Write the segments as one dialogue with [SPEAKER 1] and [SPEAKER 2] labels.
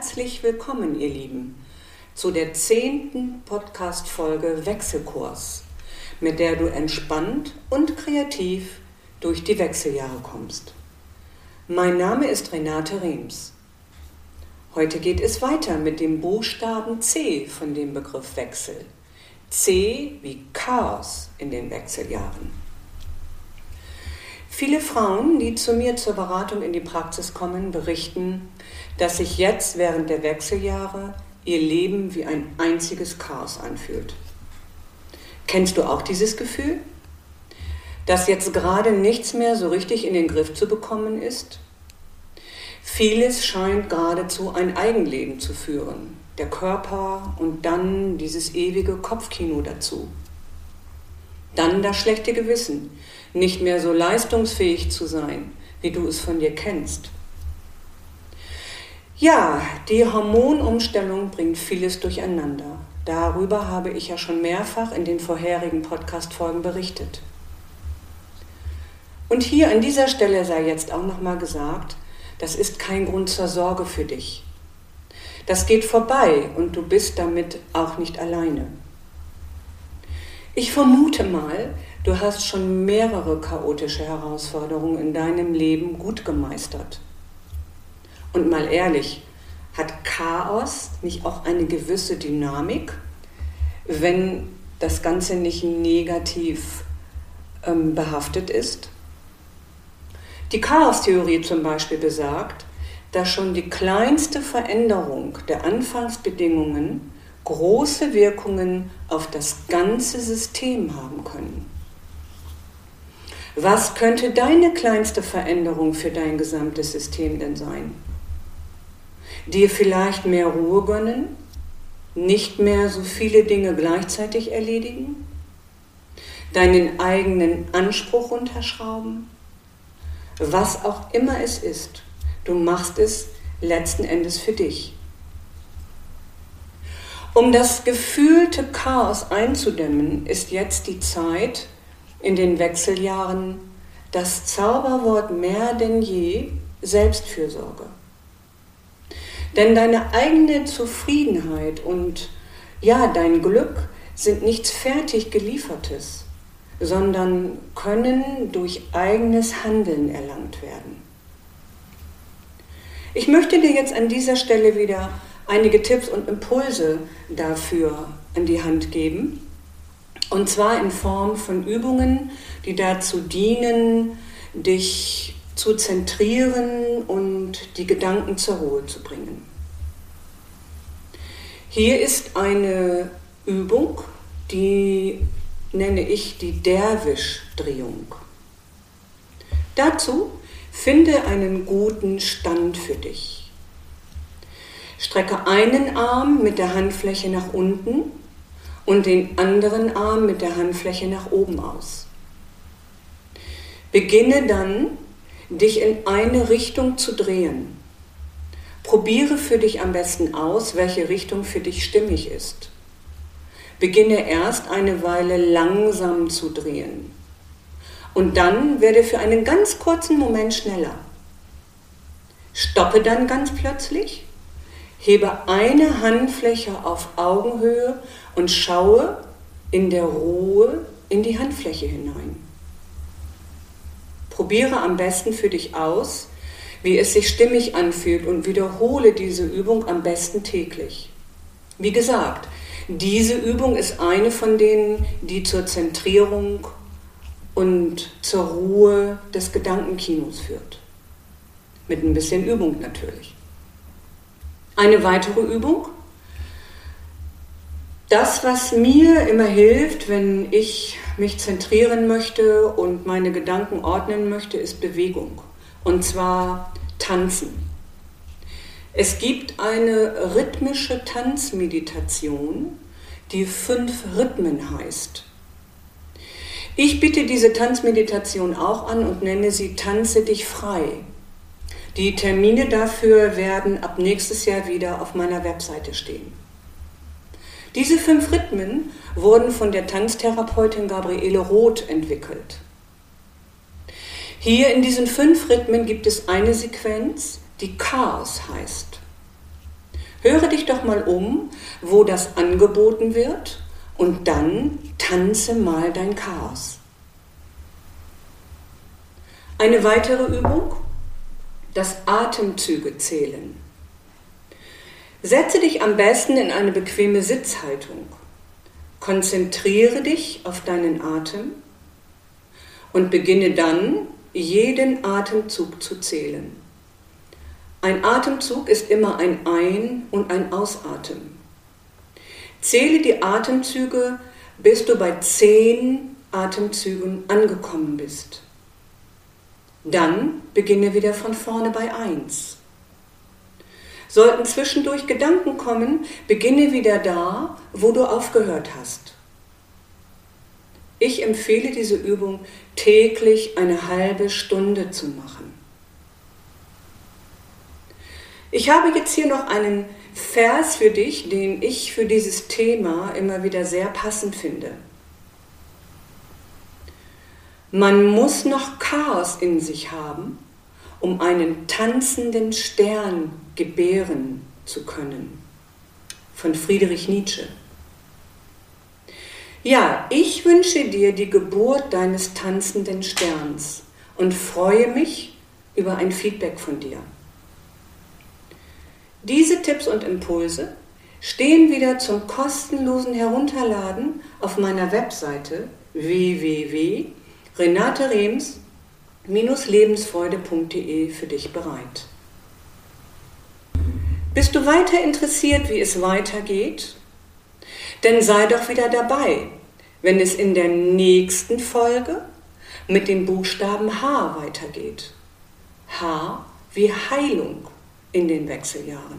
[SPEAKER 1] herzlich willkommen, ihr Lieben, zu der zehnten Podcast-Folge Wechselkurs, mit der du entspannt und kreativ durch die Wechseljahre kommst. Mein Name ist Renate Rems. Heute geht es weiter mit dem Buchstaben C von dem Begriff Wechsel. C wie Chaos in den Wechseljahren. Viele Frauen, die zu mir zur Beratung in die Praxis kommen, berichten, dass sich jetzt während der Wechseljahre ihr Leben wie ein einziges Chaos anfühlt. Kennst du auch dieses Gefühl? Dass jetzt gerade nichts mehr so richtig in den Griff zu bekommen ist? Vieles scheint geradezu ein Eigenleben zu führen. Der Körper und dann dieses ewige Kopfkino dazu. Dann das schlechte Gewissen, nicht mehr so leistungsfähig zu sein, wie du es von dir kennst. Ja, die Hormonumstellung bringt vieles durcheinander. Darüber habe ich ja schon mehrfach in den vorherigen Podcast-Folgen berichtet. Und hier an dieser Stelle sei jetzt auch nochmal gesagt, das ist kein Grund zur Sorge für dich. Das geht vorbei und du bist damit auch nicht alleine. Ich vermute mal, du hast schon mehrere chaotische Herausforderungen in deinem Leben gut gemeistert. Und mal ehrlich, hat Chaos nicht auch eine gewisse Dynamik, wenn das Ganze nicht negativ ähm, behaftet ist? Die Chaostheorie zum Beispiel besagt, dass schon die kleinste Veränderung der Anfangsbedingungen große Wirkungen auf das ganze System haben können. Was könnte deine kleinste Veränderung für dein gesamtes System denn sein? Dir vielleicht mehr Ruhe gönnen? Nicht mehr so viele Dinge gleichzeitig erledigen? Deinen eigenen Anspruch unterschrauben? Was auch immer es ist, du machst es letzten Endes für dich. Um das gefühlte Chaos einzudämmen, ist jetzt die Zeit in den Wechseljahren das Zauberwort mehr denn je Selbstfürsorge. Denn deine eigene Zufriedenheit und ja, dein Glück sind nichts fertig geliefertes, sondern können durch eigenes Handeln erlangt werden. Ich möchte dir jetzt an dieser Stelle wieder einige Tipps und Impulse dafür an die Hand geben. Und zwar in Form von Übungen, die dazu dienen, dich zu zentrieren und die Gedanken zur Ruhe zu bringen. Hier ist eine Übung, die nenne ich die Derwisch-Drehung. Dazu finde einen guten Stand für dich. Strecke einen Arm mit der Handfläche nach unten und den anderen Arm mit der Handfläche nach oben aus. Beginne dann, dich in eine Richtung zu drehen. Probiere für dich am besten aus, welche Richtung für dich stimmig ist. Beginne erst eine Weile langsam zu drehen. Und dann werde für einen ganz kurzen Moment schneller. Stoppe dann ganz plötzlich Hebe eine Handfläche auf Augenhöhe und schaue in der Ruhe in die Handfläche hinein. Probiere am besten für dich aus, wie es sich stimmig anfühlt und wiederhole diese Übung am besten täglich. Wie gesagt, diese Übung ist eine von denen, die zur Zentrierung und zur Ruhe des Gedankenkinos führt. Mit ein bisschen Übung natürlich. Eine weitere Übung. Das, was mir immer hilft, wenn ich mich zentrieren möchte und meine Gedanken ordnen möchte, ist Bewegung. Und zwar Tanzen. Es gibt eine rhythmische Tanzmeditation, die fünf Rhythmen heißt. Ich bitte diese Tanzmeditation auch an und nenne sie Tanze dich frei. Die Termine dafür werden ab nächstes Jahr wieder auf meiner Webseite stehen. Diese fünf Rhythmen wurden von der Tanztherapeutin Gabriele Roth entwickelt. Hier in diesen fünf Rhythmen gibt es eine Sequenz, die Chaos heißt. Höre dich doch mal um, wo das angeboten wird und dann tanze mal dein Chaos. Eine weitere Übung, das Atemzüge zählen. Setze dich am besten in eine bequeme Sitzhaltung. Konzentriere dich auf deinen Atem und beginne dann jeden Atemzug zu zählen. Ein Atemzug ist immer ein Ein- und ein Ausatmen. Zähle die Atemzüge, bis du bei zehn Atemzügen angekommen bist. Dann beginne wieder von vorne bei 1. Sollten zwischendurch Gedanken kommen, beginne wieder da, wo du aufgehört hast. Ich empfehle diese Übung täglich eine halbe Stunde zu machen. Ich habe jetzt hier noch einen Vers für dich, den ich für dieses Thema immer wieder sehr passend finde. Man muss noch Chaos in sich haben, um einen tanzenden Stern gebären zu können. Von Friedrich Nietzsche. Ja, ich wünsche dir die Geburt deines tanzenden Sterns und freue mich über ein Feedback von dir. Diese Tipps und Impulse stehen wieder zum kostenlosen Herunterladen auf meiner Webseite www.renaterems-lebensfreude.de für dich bereit. Bist du weiter interessiert, wie es weitergeht? Denn sei doch wieder dabei, wenn es in der nächsten Folge mit dem Buchstaben H weitergeht. H wie Heilung in den Wechseljahren.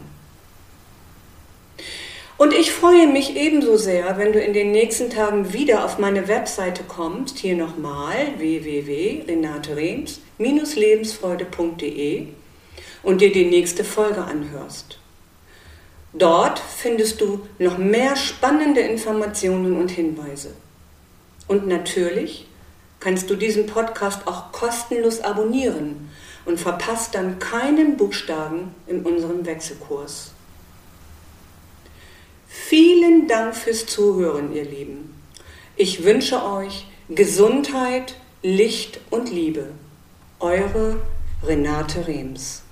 [SPEAKER 1] Und ich freue mich ebenso sehr, wenn du in den nächsten Tagen wieder auf meine Webseite kommst, hier nochmal www.renaterems-lebensfreude.de und dir die nächste Folge anhörst. Dort findest du noch mehr spannende Informationen und Hinweise. Und natürlich kannst du diesen Podcast auch kostenlos abonnieren und verpasst dann keinen Buchstaben in unserem Wechselkurs. Vielen Dank fürs Zuhören, ihr Lieben. Ich wünsche euch Gesundheit, Licht und Liebe. Eure Renate Rehms.